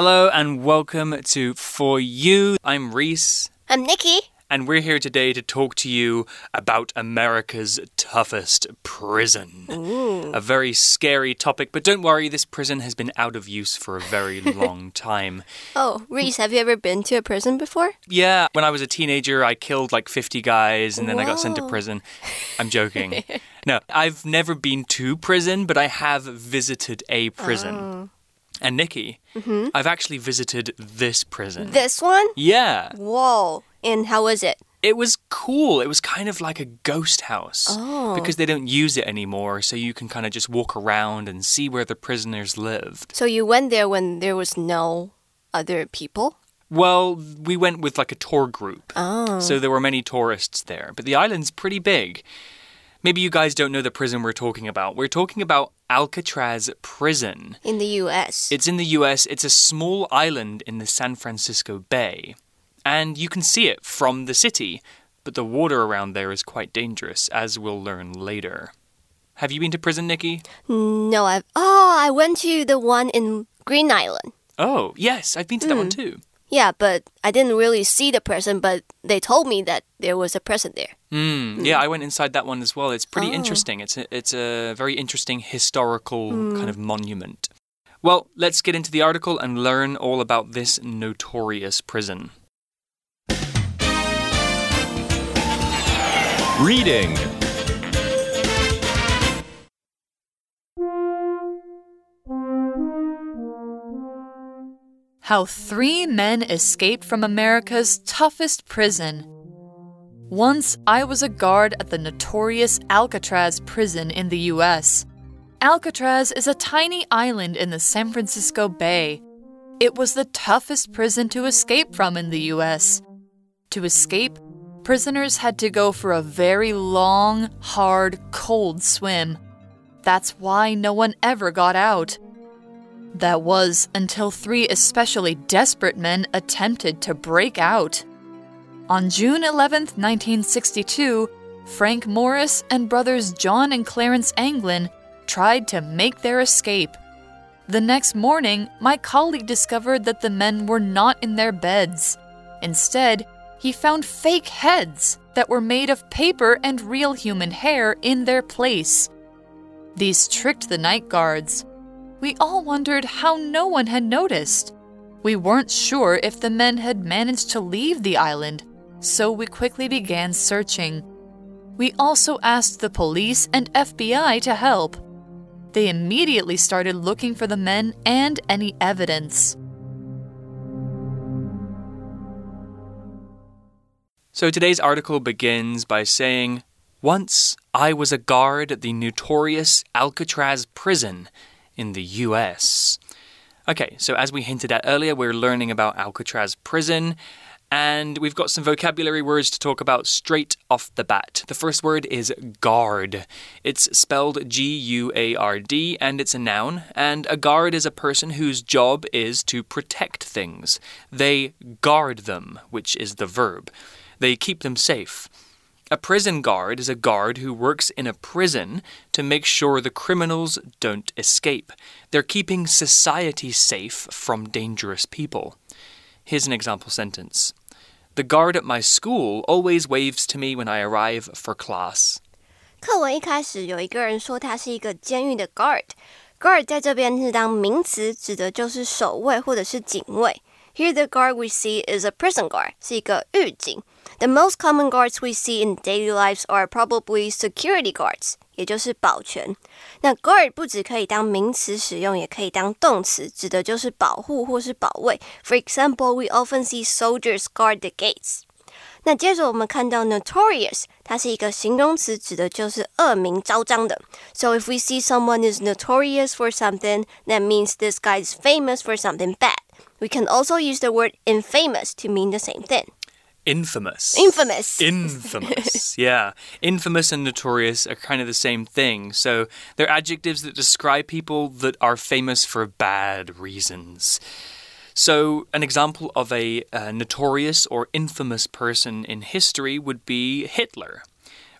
Hello and welcome to For You. I'm Reese. I'm Nikki. And we're here today to talk to you about America's toughest prison. Ooh. A very scary topic, but don't worry, this prison has been out of use for a very long time. Oh, Reese, have you ever been to a prison before? Yeah, when I was a teenager, I killed like 50 guys and then I got sent to prison. I'm joking. no, I've never been to prison, but I have visited a prison. Oh. And Nikki, mm-hmm. I've actually visited this prison. This one? yeah. Whoa. And how was it? It was cool. It was kind of like a ghost house Oh. because they don't use it anymore, so you can kind of just walk around and see where the prisoners lived. So you went there when there was no other people? Well, we went with like a tour group, Oh. so there were many tourists there, but the island's pretty big. Maybe you guys don't know the prison we're talking about. We're talking about Alcatraz Prison. In the US. It's in the US, it's a small island in the San Francisco Bay. And you can see it from the city, but the water around there is quite dangerous, as we'll learn later. Have you been to prison, Nikki? no, I've. Oh, I went to the one in Green Island. Oh, yes, I've been to that one mm. too. Yeah, but I didn't really see the person, but they told me that there was a person there. Mm, yeah, I went inside that one as well. It's pretty Oh. interesting. It's a, it's a very interesting historical kind of monument. Well, let's get into the article and learn all about this notorious prison. Reading How three men escaped from America's toughest prison. Once, I was a guard at the notorious Alcatraz prison in the US. Alcatraz is a tiny island in the San Francisco Bay. It was the toughest prison to escape from in the US. To escape, prisoners had to go for a very long, hard, cold swim. That's why no one ever got out. That was until three especially desperate men attempted to break out. On June 11, 1962, Frank Morris and brothers John and Clarence Anglin tried to make their escape. The next morning, my colleague discovered that the men were not in their beds. Instead, he found fake heads that were made of paper and real human hair in their place. These tricked the night guards. We all wondered how no one had noticed. We weren't sure if the men had managed to leave the island, so we quickly began searching. We also asked the police and FBI to help. They immediately started looking for the men and any evidence. So today's article begins by saying, Once I was a guard at the notorious Alcatraz prison in the US. Okay, so as we hinted at earlier, we're learning about Alcatraz prison. And we've got some vocabulary words to talk about straight off the bat. The first word is guard. It's spelled G U A R D and it's a noun. And a guard is a person whose job is to protect things. They guard them, which is the verb. They keep them safe. A prison guard is a guard who works in a prison to make sure the criminals don't escape. They're keeping society safe from dangerous people. Here's an example sentence The guard at my school always waves to me when I arrive for class. 课文一开始有一个人说他是一个监狱的 guard。guard 在这边是当名词，指的就是守卫或者是警卫。Here the guard we see is a prison guard，是一个狱警。 The most common guards we see in daily lives are probably security guards，也就是保全。那 guard 不只可以当名词使用，也可以当动词，指的就是保护或是保卫。For example, we often see soldiers guard the gates. 那接着我们看到 notorious，它是一个形容词，指的就是恶名昭彰的。So if we see someone is notorious for something, that means this guy is famous for something bad. We can also use the word infamous to mean the same thing. Infamous. Infamous. Infamous. yeah. Infamous and notorious are kind of the same thing. So they're adjectives that describe people that are famous for bad reasons. So, an example of a uh, notorious or infamous person in history would be Hitler.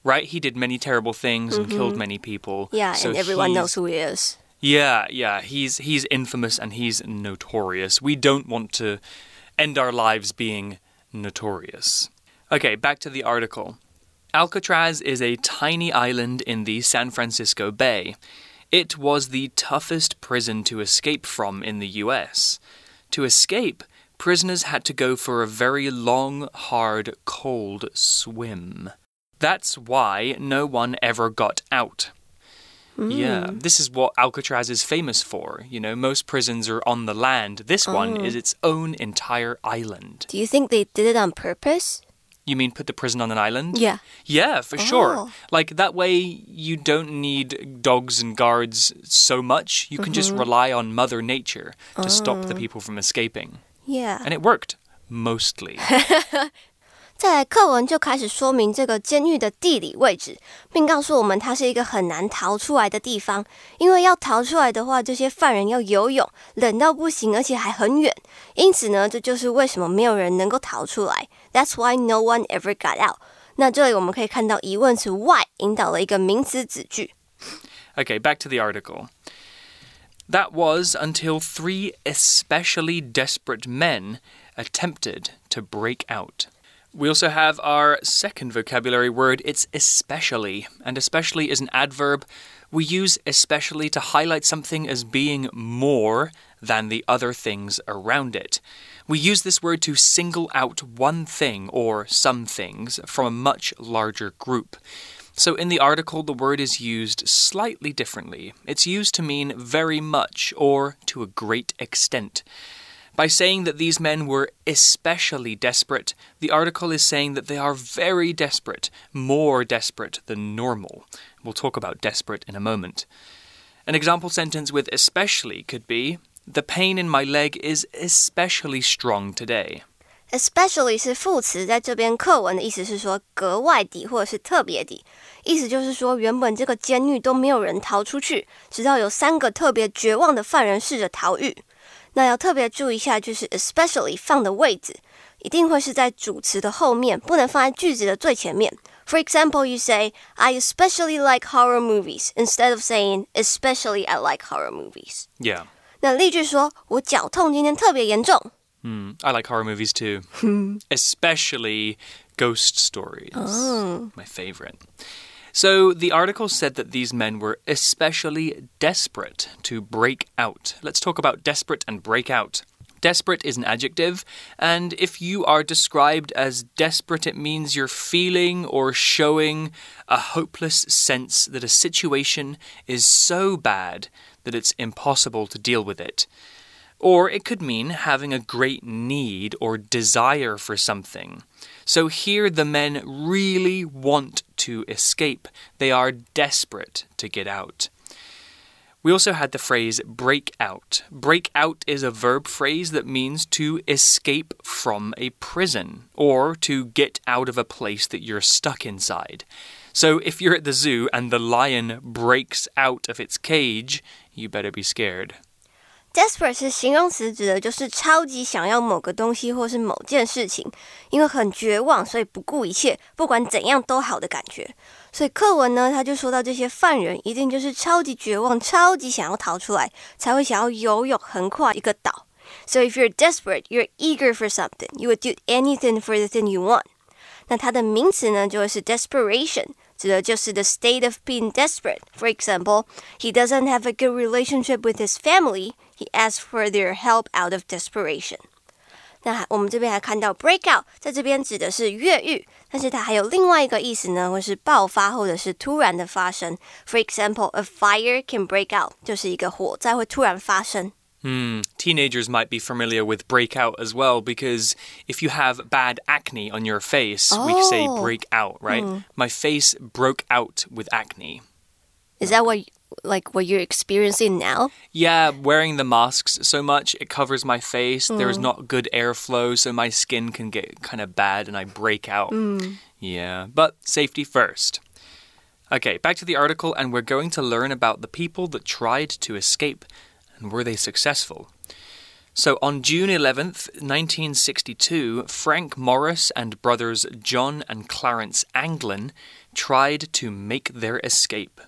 Right? He did many terrible things and killed many people. Mm-hmm. Yeah, So and everyone knows who he is. Yeah, yeah, he's he's infamous and he's notorious. We don't want to end our lives being notorious. Okay, back to the article. Alcatraz is a tiny island in the San Francisco Bay. It was the toughest prison to escape from in the US. To escape, prisoners had to go for a very long, hard, cold swim. That's why no one ever got out. Yeah, hmm. this is what Alcatraz is famous for. You know, most prisons are on the land. This one oh. is its own entire island. Do you think they did it on purpose? You mean put the prison on an island? Yeah. Yeah, for sure. Oh. Like that way you don't need dogs and guards so much. You can just mm-hmm. rely on Mother Nature to stop the oh. people from escaping. Yeah. And it worked. Mostly. 再来，课文就开始说明这个监狱的地理位置，并告诉我们它是一个很难逃出来的地方。因为要逃出来的话，这些犯人要游泳，冷到不行，而且还很远。因此呢，这就是为什么没有人能够逃出来。That's why no one ever got out。那这里我们可以看到疑问词 why 引导了一个名词子句。Okay, back to the article. That was until three especially desperate men attempted to break out. We also have our second vocabulary word. It's especially. And especially is an adverb. We use especially to highlight something as being more than the other things around it. We use this word to single out one thing or some things from a much larger group. So in the article, the word is used slightly differently. It's used to mean very much or to a great extent. By saying that these men were especially desperate, the article is saying that they are very desperate, more desperate than normal. We'll talk about desperate in a moment. An example sentence with especially could be The pain in my leg is especially strong today. especially 是副词，在这边课文的意思是说格外地或者是特别地，意思就是说原本这个监狱都没有人逃出去，直到有三个特别绝望的犯人试着逃狱。 那要特别注意一下，就是 especially 放的位置一定会是在主词的后面，不能放在句子的最前面。For example, you say, I especially like horror movies, instead of saying, especially I like horror movies. Yeah. 那例句说，我脚痛今天特别严重。 Mm, I like horror movies too, especially ghost stories. My favorite. So the article said that these men were especially desperate to break out. Let's talk about desperate and break out. Desperate is an adjective, and if you are described as desperate, it means you're feeling or showing a hopeless sense that a situation is so bad that it's impossible to deal with it. Or it could mean having a great need or desire for something. So here the men really want to escape. They are desperate to get out. We also had the phrase break out. Break out is a verb phrase that means to escape from a prison or to get out of a place that you're stuck inside. So if you're at the zoo and the lion breaks out of its cage, you better be scared. Desperate 是形容词，指的就是超级想要某个东西或是某件事情，因为很绝望，所以不顾一切，不管怎样都好的感觉。所以课文呢，他就说到这些犯人一定就是超级绝望，超级想要逃出来，才会想要游泳横跨一个岛。So if you're desperate, you're eager for something, you would do anything for the thing you want. 那它的名词呢，就是 desperation，指的就是 the state of being desperate. For example, he doesn't have a good relationship with his family. He asks for their help out of desperation. 那我们这边还看到 break out，在这边指的是越狱，但是它还有另外一个意思呢，会是爆发或者是突然的发生。For example, a fire can break out，就是一个火灾会突然发生。 Hmm. Teenagers might be familiar with breakout as well because if you have bad acne on your face, we say Oh. break out, right? My face broke out with acne. Is that what like what you're experiencing now? Yeah, wearing the masks so much, it covers my face. There's mm. not good airflow, so my skin can get kind of bad and I break out. Mm. Yeah, but safety first. Okay, back to the article, and we're going to learn about the people that tried to escape and were they successful. So on June 11th, 1962, Frank Morris and brothers John and Clarence Anglin tried to make their escape.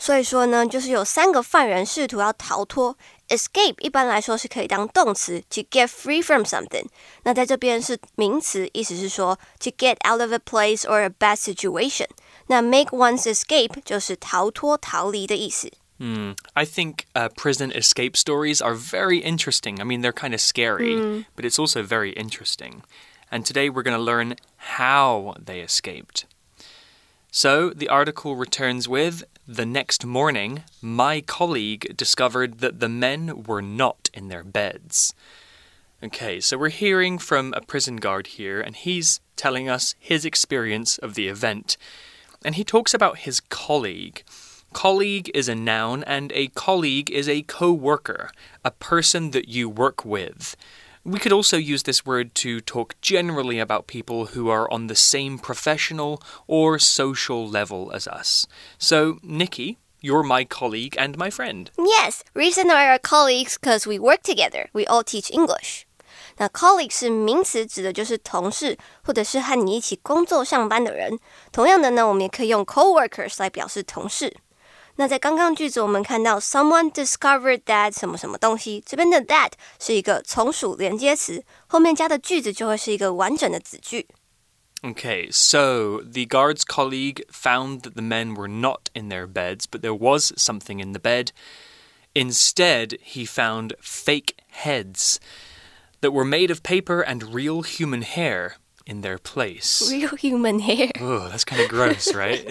所以说呢，就是有三个犯人试图要逃脱。Escape 一般来说是可以当动词，to get free from something。那在这边是名词，意思是说 to get out of a place or a bad situation。那 make one's escape 就是逃脱、逃离的意思。Mm, I think uh, prison escape stories are very interesting. I mean, they're kind of scary, mm. but it's also very interesting. And today we're going to learn how they escaped. So the article returns with the next morning, my colleague discovered that the men were not in their beds. Okay, so we're hearing from a prison guard here, and he's telling us his experience of the event. And he talks about his colleague. Colleague is a noun, and a colleague is a co worker, a person that you work with. We could also use this word to talk generally about people who are on the same professional or social level as us. So, Nikki, you're my colleague and my friend. Yes, Reese and I are colleagues because we work together. We all teach English. 那 colleague 是名词，指的就是同事或者是和你一起工作上班的人。同样的呢，我们也可以用 co-workers 来表示同事。 那在刚刚句子，我们看到 someone discovered that 什么什么东西，这边的 that 是一个从属连接词，后面加的句子就会是一个完整的子句。Okay, so the guard's colleague found that the men were not in their beds, but there was something in the bed. Instead, he found fake heads that were made of paper and real human hair in their place. Real human hair. Oh, that's kind of gross, right?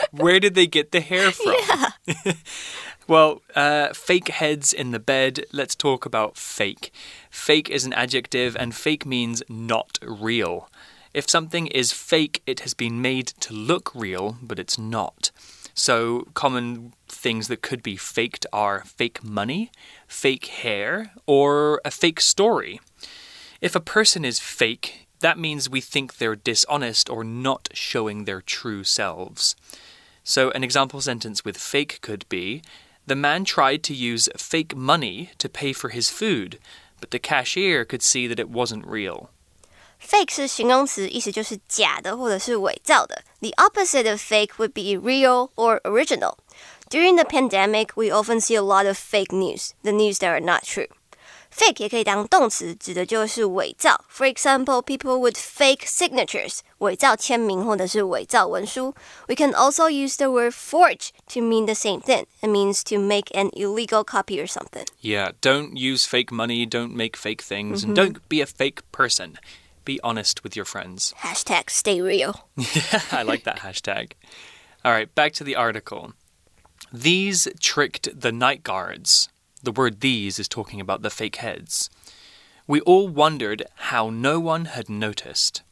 Where did they get the hair from? Yeah. well, uh, fake heads in the bed. Let's talk about fake. Fake is an adjective, and fake means not real. If something is fake, it has been made to look real, but it's not. So, common things that could be faked are fake money, fake hair, or a fake story. If a person is fake, that means we think they're dishonest or not showing their true selves. So, an example sentence with fake could be The man tried to use fake money to pay for his food, but the cashier could see that it wasn't real. Fake 是形容词，意思就是假的或者是伪造的。The opposite of fake would be real or original. During the pandemic, we often see a lot of fake news, the news that are not true. Fake 也可以当动词，指的就是伪造。For example, people with fake signatures，伪造签名或者是伪造文书。We can also use the word forge to mean the same thing. It means to make an illegal copy or something. Yeah, don't use fake money, don't make fake things, mm -hmm. and don't be a fake person. Be honest with your friends. Hashtag stay real. Yeah, I like that hashtag. All right, back to the article. These tricked the night guards. The word these is talking about the fake heads. We all wondered how no one had noticed.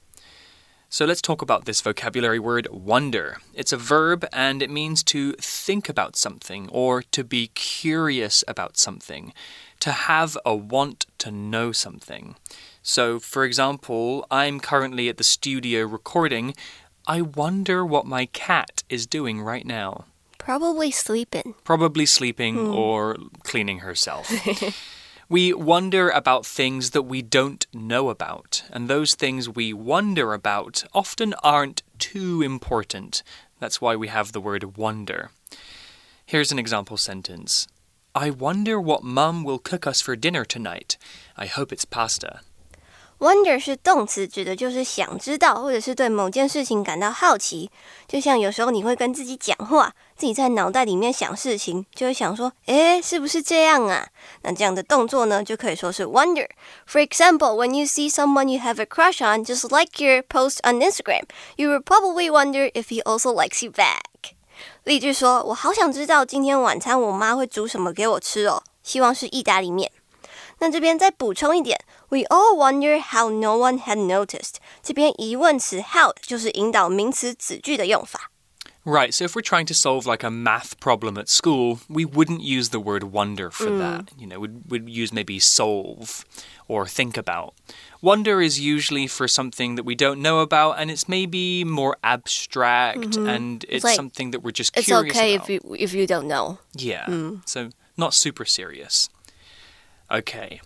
So let's talk about this vocabulary word wonder. It's a verb and it means to think about something or to be curious about something, to have a want to know something. So, for example, I'm currently at the studio recording. I wonder what my cat is doing right now. Probably sleeping. Probably sleeping hmm. or cleaning herself. we wonder about things that we don't know about, and those things we wonder about often aren't too important. That's why we have the word wonder. Here's an example sentence I wonder what Mum will cook us for dinner tonight. I hope it's pasta. Wonder 是动词，指的就是想知道，或者是对某件事情感到好奇。就像有时候你会跟自己讲话，自己在脑袋里面想事情，就会想说：“诶，是不是这样啊？”那这样的动作呢，就可以说是 wonder。For example, when you see someone you have a crush on, just like your post on Instagram, you will probably wonder if he also likes you back. 例句说：“我好想知道今天晚餐我妈会煮什么给我吃哦，希望是意大利面。”那这边再补充一点，We all wonder how no one had noticed。这边疑问词 how 就是引导名词子句的用法。Right, so if we're trying to solve like a math problem at school, we wouldn't use the word wonder for mm. that. You know, we'd, we'd use maybe solve or think about. Wonder is usually for something that we don't know about, and it's maybe more abstract, mm -hmm. and it's, it's like, something that we're just it's curious okay about. if you if you don't know. Yeah, mm. so not super serious. Okay,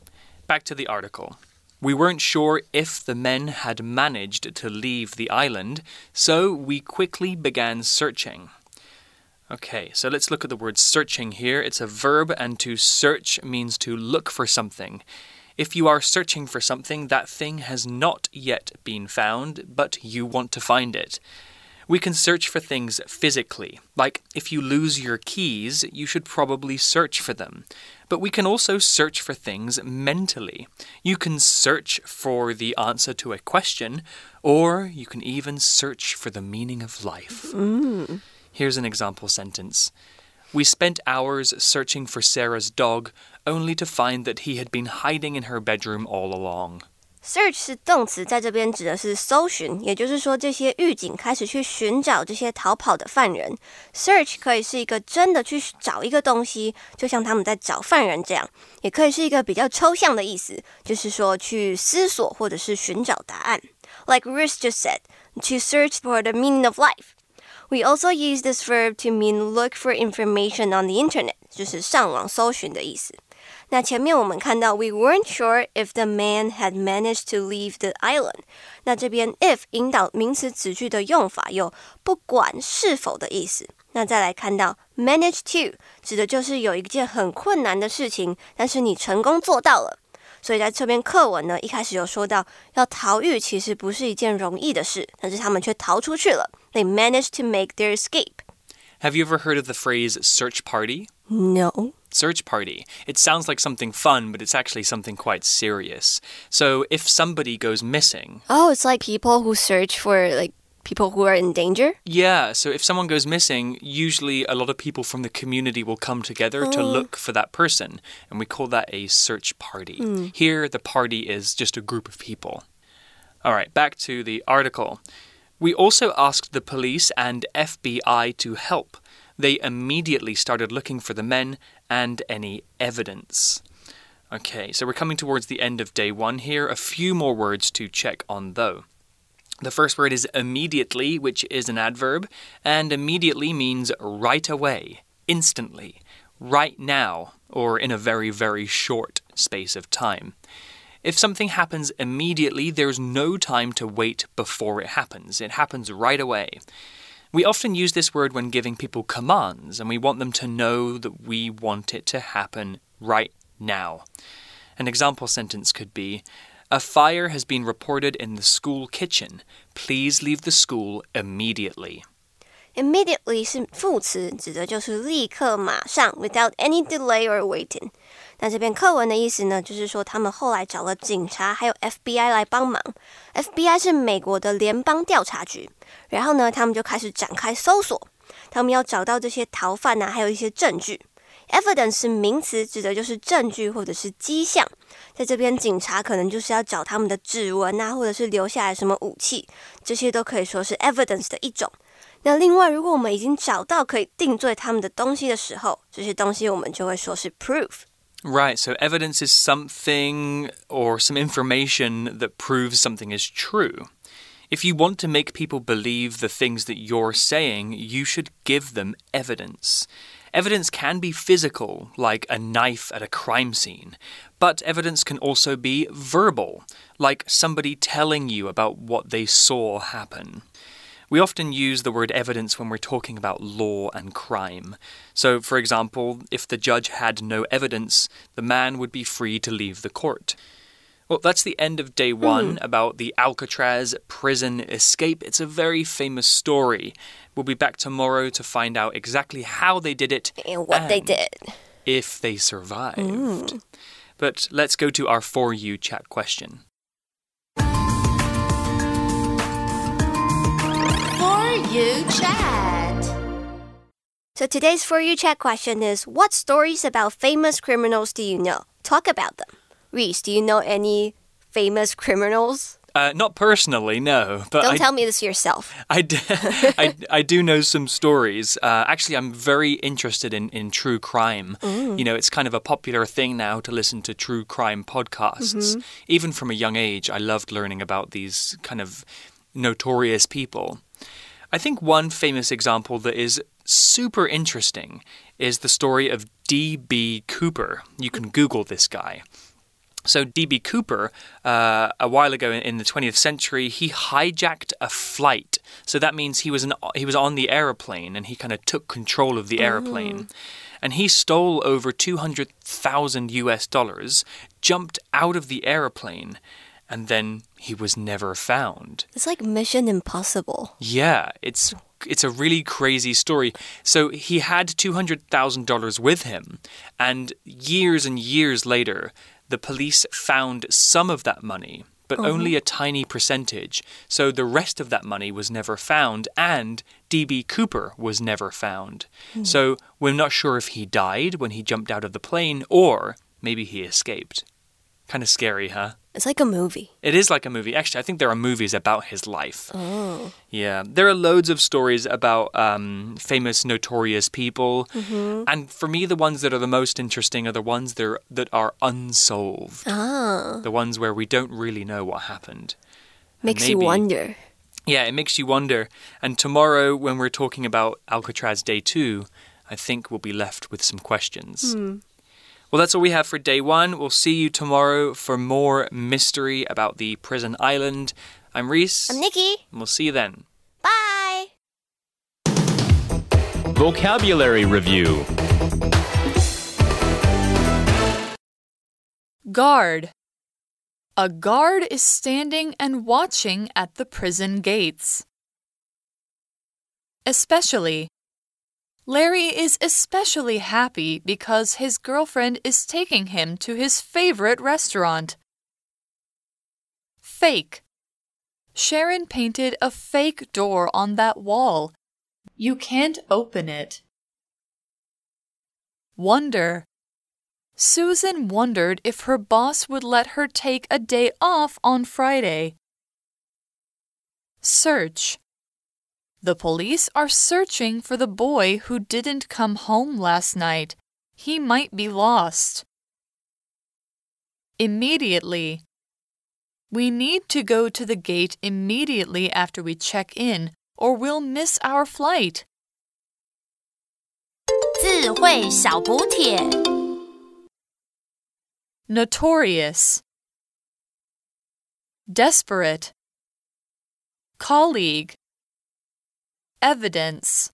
back to the article. We weren't sure if the men had managed to leave the island, so we quickly began searching. Okay, so let's look at the word searching here. It's a verb, and to search means to look for something. If you are searching for something, that thing has not yet been found, but you want to find it. We can search for things physically. Like, if you lose your keys, you should probably search for them. But we can also search for things mentally. You can search for the answer to a question, or you can even search for the meaning of life. Mm. Here's an example sentence. We spent hours searching for Sarah's dog, only to find that he had been hiding in her bedroom all along. Search 是动词，在这边指的是搜寻，也就是说，这些狱警开始去寻找这些逃跑的犯人。Search 可以是一个真的去找一个东西，就像他们在找犯人这样；也可以是一个比较抽象的意思，就是说去思索或者是寻找答案。Like Ruth just said, to search for the meaning of life. We also use this verb to mean look for information on the internet，就是上网搜寻的意思。那前面我们看到，we weren't sure if the man had managed to leave the island。那这边 if 引导名词子句的用法有不管是否的意思。那再来看到 manage to，指的就是有一件很困难的事情，但是你成功做到了。所以在这篇课文呢，一开始有说到，要逃狱其实不是一件容易的事，但是他们却逃出去了。They managed to make their escape. Have you ever heard of the phrase search party? No. Search party. It sounds like something fun, but it's actually something quite serious. So if somebody goes missing. Oh, it's like people who search for like people who are in danger? Yeah, so if someone goes missing, usually a lot of people from the community will come together to oh. look for that person, and we call that a search party. Hmm. Here, the party is just a group of people. All right, back to the article. We also asked the police and FBI to help. They immediately started looking for the men and any evidence. Okay, so we're coming towards the end of day one here. A few more words to check on, though. The first word is immediately, which is an adverb, and immediately means right away, instantly, right now, or in a very, very short space of time. If something happens immediately, there's no time to wait before it happens. It happens right away. We often use this word when giving people commands, and we want them to know that we want it to happen right now. An example sentence could be A fire has been reported in the school kitchen. Please leave the school immediately. Immediately 是副词，指的就是立刻、马上，without any delay or waiting。 那这篇课文的意思呢，就是说他们后来找了警察还有 FBI 来帮忙。FBI 是美国的联邦调查局，然后呢，他们就开始展开搜索，他们要找到这些逃犯啊，还有一些证据。Evidence 是名词，指的就是证据或者是迹象。在这边，警察可能就是要找他们的指纹啊，或者是留下来什么武器，这些都可以说是 evidence 的一种。那另外，如果我们已经找到可以定罪他们的东西的时候，这些东西我们就会说是 proof。Right, so evidence is something or some information that proves something is true. If you want to make people believe the things that you're saying, you should give them evidence. Evidence can be physical, like a knife at a crime scene, but evidence can also be verbal, like somebody telling you about what they saw happen. We often use the word evidence when we're talking about law and crime. So, for example, if the judge had no evidence, the man would be free to leave the court. Well, that's the end of day one hmm. about the Alcatraz prison escape. It's a very famous story. We'll be back tomorrow to find out exactly how they did it And what they did. if they survived. Hmm. But let's go to our For You chat question. You chat. So today's for you chat question is: What stories about famous criminals do you know? Talk about them. Reese, do you know any famous criminals? Uh, not personally, no, but Don't I, tell me this yourself. I, d- I, I do know some stories. Uh, actually, I'm very interested in, in true crime. You know, it's kind of a popular thing now to listen to true crime podcasts. Even from a young age, I loved learning about these kind of notorious people. I think one famous example that is super interesting is the story of D.B. Cooper. You can Google this guy. So, D.B. Cooper, uh, a while ago in, the 20th century, he hijacked a flight So that means he was an, he was on the aeroplane and he kind of took control of the aeroplane. And he stole over 200,000 US dollars, jumped out of the aeroplane, and then he was never found. It's like Mission Impossible. Yeah, it's it's a really crazy story. So he had $200,000 with him, and years and years later, the police found some of that money, but uh-huh. only a tiny percentage. So the rest of that money was never found, and DB Cooper was never found. Hmm. So we're not sure if he died when he jumped out of the plane or maybe he escaped. Kind of scary, huh? It's like a movie. It is like a movie. Actually, I think there are movies about his life. Oh. Yeah, there are loads of stories about um, famous, notorious people, and for me, the ones that are the most interesting are the ones that are, that are unsolved, Ah. the ones where we don't really know what happened. Makes you wonder. Yeah, it makes you wonder. And tomorrow, when we're talking about Alcatraz Day Two, I think we'll be left with some questions. Well, that's all we have for day one. We'll see you tomorrow for more mystery about the prison island. I'm Reese, I'm Nikki. and we'll see you then. Bye. Vocabulary Review Guard. A guard is standing and watching at the prison gates. Especially. Larry is especially happy because his girlfriend is taking him to his favorite restaurant. Fake. Sharon painted a fake door on that wall. You can't open it. Wonder. Susan wondered if her boss would let her take a day off on Friday. Search. The police are searching for the boy who didn't come home last night. He might be lost. Immediately. We need to go to the gate immediately after we check in, or we'll miss our flight. 智慧小补帖。 Notorious. Desperate. Colleague. Evidence.